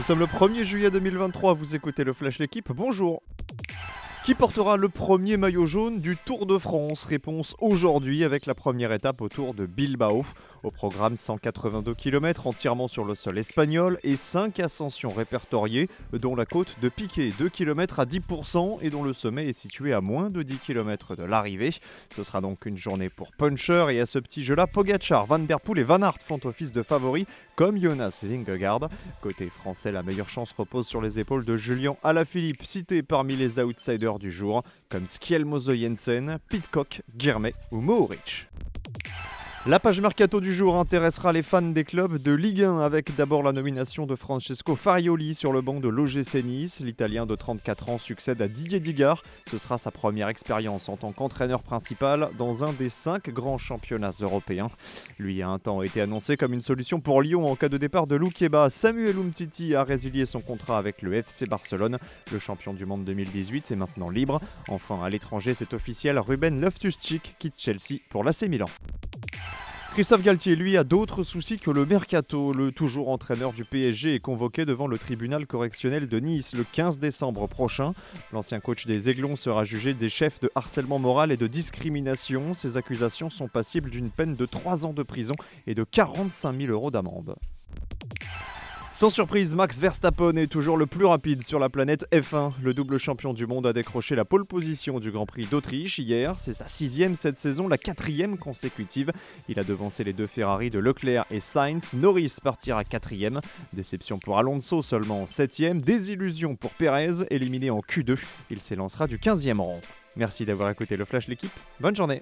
Nous sommes le 1er juillet 2023, vous écoutez le Flash L'équipe, bonjour qui portera le premier maillot jaune du Tour de France Réponse aujourd'hui avec la première étape autour de Bilbao. Au programme 182 km entièrement sur le sol espagnol et 5 ascensions répertoriées, dont la côte de Piquet, 2 km à 10% et dont le sommet est situé à moins de 10 km de l'arrivée. Ce sera donc une journée pour puncher et à ce petit jeu-là, Pogachar, Van Der Poel et Van Aert font office de favoris comme Jonas Vingegaard. Côté français, la meilleure chance repose sur les épaules de Julien Alaphilippe, cité parmi les outsiders du jour, comme Skjelmozo Jensen, Pitcock, Guirmet ou Mohoric. La page mercato du jour intéressera les fans des clubs de Ligue 1 avec d'abord la nomination de Francesco Farioli sur le banc de l'OGC Nice. L'Italien de 34 ans succède à Didier Digard. Ce sera sa première expérience en tant qu'entraîneur principal dans un des cinq grands championnats européens. Lui a un temps été annoncé comme une solution pour Lyon en cas de départ de Loukeba. Samuel Umtiti a résilié son contrat avec le FC Barcelone. Le champion du monde 2018 est maintenant libre. Enfin, à l'étranger, c'est officiel, Ruben Loftus-Cheek quitte Chelsea pour l'AC Milan. Christophe Galtier, lui, a d'autres soucis que le mercato. Le toujours entraîneur du PSG est convoqué devant le tribunal correctionnel de Nice le 15 décembre prochain. L'ancien coach des Aiglons sera jugé des chefs de harcèlement moral et de discrimination. Ces accusations sont passibles d'une peine de 3 ans de prison et de 45 000 euros d'amende. Sans surprise, Max Verstappen est toujours le plus rapide sur la planète F1. Le double champion du monde a décroché la pole position du Grand Prix d'Autriche hier. C'est sa sixième cette saison, la quatrième consécutive. Il a devancé les deux Ferrari de Leclerc et Sainz. Norris partira quatrième. Déception pour Alonso seulement septième. Désillusion pour Perez, éliminé en Q2. Il s'élancera du 15e rang. Merci d'avoir écouté le Flash l'équipe. Bonne journée.